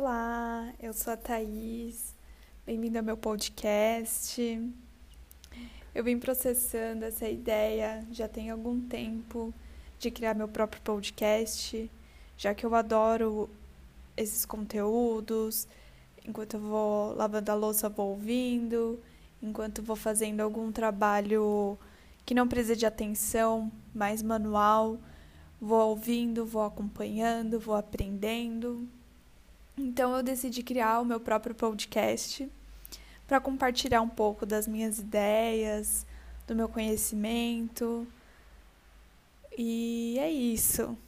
Olá, eu sou a Thaís, bem-vindo ao meu podcast. Eu vim processando essa ideia já tem algum tempo de criar meu próprio podcast, já que eu adoro esses conteúdos. Enquanto eu vou lavando a louça, vou ouvindo, enquanto vou fazendo algum trabalho que não precisa de atenção, mais manual, vou ouvindo, vou acompanhando, vou aprendendo. Então eu decidi criar o meu próprio podcast para compartilhar um pouco das minhas ideias, do meu conhecimento. E é isso.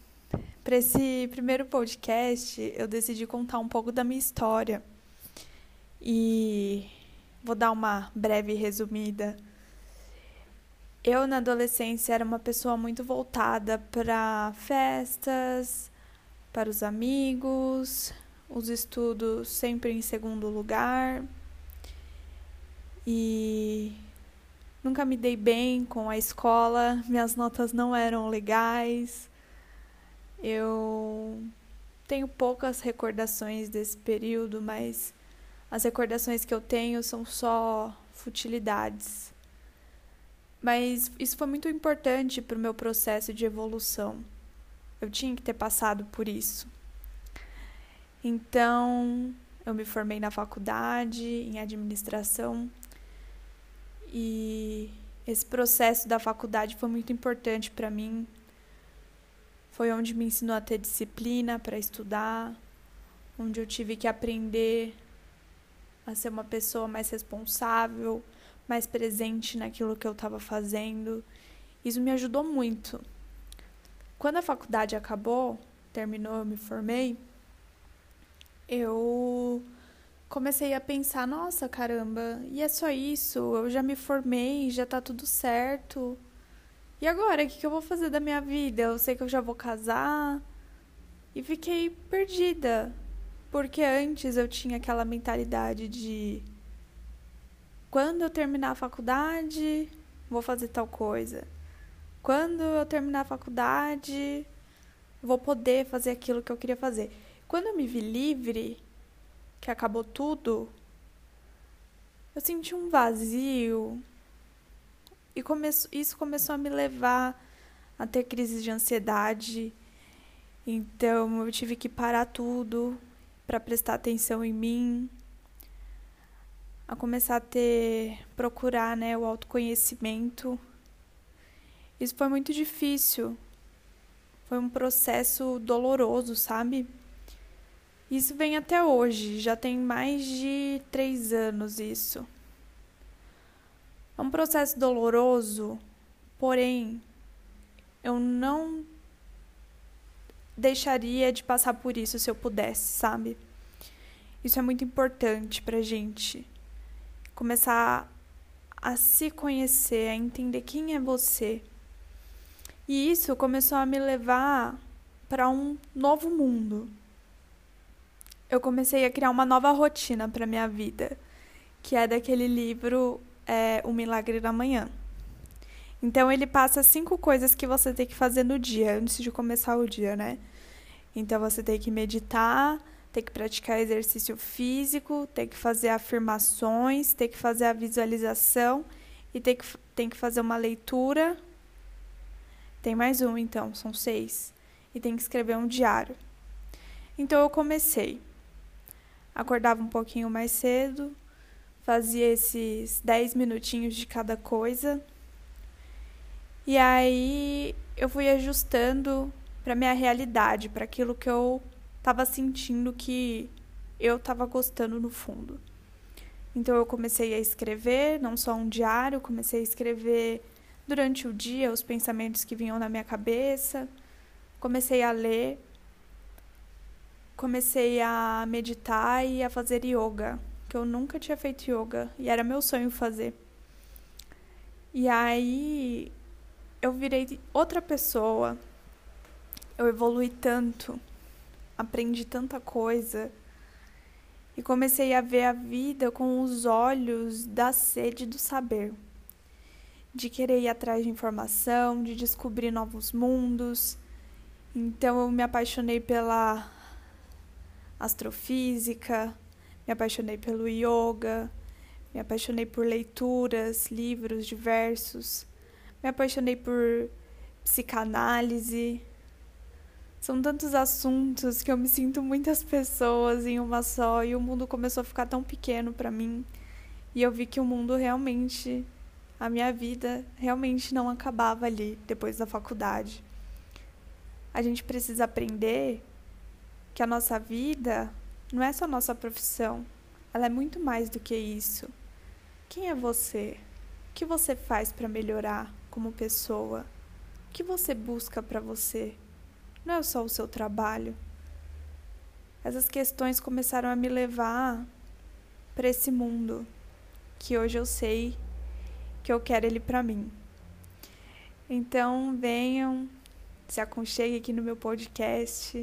Para esse primeiro podcast, eu decidi contar um pouco da minha história. E vou dar uma breve resumida. Eu, na adolescência, era uma pessoa muito voltada para festas, para os amigos, os estudos sempre em segundo lugar. E nunca me dei bem com a escola, minhas notas não eram legais. Eu tenho poucas recordações desse período, mas as recordações que eu tenho são só futilidades. Mas isso foi muito importante para o meu processo de evolução. Eu tinha que ter passado por isso. Então, eu me formei na faculdade em administração e esse processo da faculdade foi muito importante para mim. Foi onde me ensinou a ter disciplina para estudar, onde eu tive que aprender a ser uma pessoa mais responsável, mais presente naquilo que eu estava fazendo. Isso me ajudou muito. Quando a faculdade acabou, terminou, eu me formei eu comecei a pensar, nossa, caramba, e é só isso? Eu já me formei, já tá tudo certo. E agora, o que, que eu vou fazer da minha vida? Eu sei que eu já vou casar. E fiquei perdida. Porque antes eu tinha aquela mentalidade de quando eu terminar a faculdade, vou fazer tal coisa. Quando eu terminar a faculdade, vou poder fazer aquilo que eu queria fazer. Quando eu me vi livre, que acabou tudo, eu senti um vazio. E come isso começou a me levar a ter crises de ansiedade. Então eu tive que parar tudo para prestar atenção em mim, a começar a ter procurar, né, o autoconhecimento. Isso foi muito difícil. Foi um processo doloroso, sabe? Isso vem até hoje, já tem mais de três anos isso. É um processo doloroso, porém, eu não deixaria de passar por isso se eu pudesse, sabe? Isso é muito importante pra gente começar a se conhecer, a entender quem é você. E isso começou a me levar para um novo mundo eu comecei a criar uma nova rotina para minha vida, que é daquele livro é, O Milagre da Manhã. Então ele passa cinco coisas que você tem que fazer no dia, antes de começar o dia, né? Então você tem que meditar, tem que praticar exercício físico, tem que fazer afirmações, tem que fazer a visualização e tem que, tem que fazer uma leitura. Tem mais um, então, são seis. E tem que escrever um diário. Então eu comecei acordava um pouquinho mais cedo, fazia esses 10 minutinhos de cada coisa. E aí eu fui ajustando para minha realidade, para aquilo que eu estava sentindo que eu estava gostando no fundo. Então eu comecei a escrever, não só um diário, comecei a escrever durante o dia os pensamentos que vinham na minha cabeça. Comecei a ler comecei a meditar e a fazer yoga, que eu nunca tinha feito yoga e era meu sonho fazer. E aí eu virei outra pessoa. Eu evolui tanto, aprendi tanta coisa e comecei a ver a vida com os olhos da sede do saber, de querer ir atrás de informação, de descobrir novos mundos. Então eu me apaixonei pela astrofísica, me apaixonei pelo yoga, me apaixonei por leituras, livros diversos, me apaixonei por psicanálise. São tantos assuntos que eu me sinto muitas pessoas em uma só e o mundo começou a ficar tão pequeno para mim. E eu vi que o mundo realmente, a minha vida realmente não acabava ali depois da faculdade. A gente precisa aprender que a nossa vida não é só nossa profissão, ela é muito mais do que isso. Quem é você? O que você faz para melhorar como pessoa? O que você busca para você? Não é só o seu trabalho. Essas questões começaram a me levar para esse mundo que hoje eu sei que eu quero ele para mim. Então, venham, se aconcheguem aqui no meu podcast